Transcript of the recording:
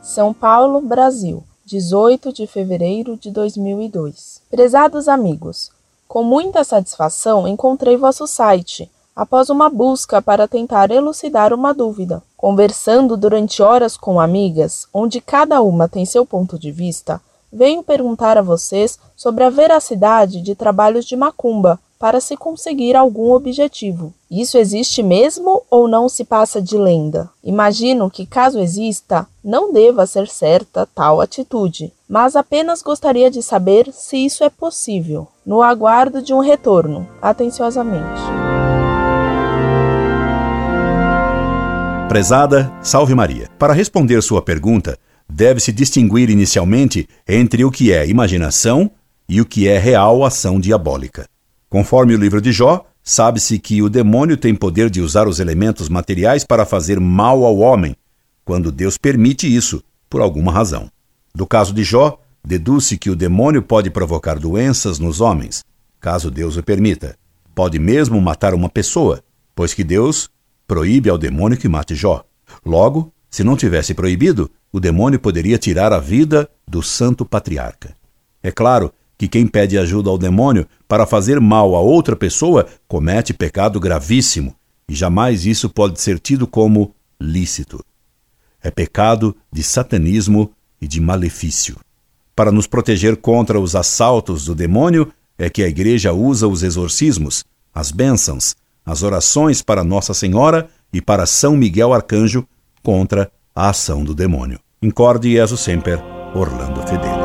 São Paulo, Brasil, 18 de fevereiro de 2002. Prezados amigos, com muita satisfação encontrei vosso site após uma busca para tentar elucidar uma dúvida. Conversando durante horas com amigas, onde cada uma tem seu ponto de vista, venho perguntar a vocês sobre a veracidade de trabalhos de macumba para se conseguir algum objetivo. Isso existe mesmo ou não se passa de lenda? Imagino que, caso exista, não deva ser certa tal atitude, mas apenas gostaria de saber se isso é possível. No aguardo de um retorno. Atenciosamente. Prezada, salve Maria. Para responder sua pergunta, deve-se distinguir inicialmente entre o que é imaginação e o que é real ação diabólica. Conforme o livro de Jó, sabe-se que o demônio tem poder de usar os elementos materiais para fazer mal ao homem, quando Deus permite isso, por alguma razão. Do caso de Jó, deduz-se que o demônio pode provocar doenças nos homens, caso Deus o permita. Pode mesmo matar uma pessoa, pois que Deus proíbe ao demônio que mate Jó. Logo, se não tivesse proibido, o demônio poderia tirar a vida do santo patriarca. É claro que quem pede ajuda ao demônio para fazer mal a outra pessoa comete pecado gravíssimo, e jamais isso pode ser tido como lícito. É pecado de satanismo e de malefício. Para nos proteger contra os assaltos do demônio, é que a Igreja usa os exorcismos, as bênçãos, as orações para Nossa Senhora e para São Miguel Arcanjo contra a ação do demônio. Incorde Jesus Semper, Orlando Fedeli.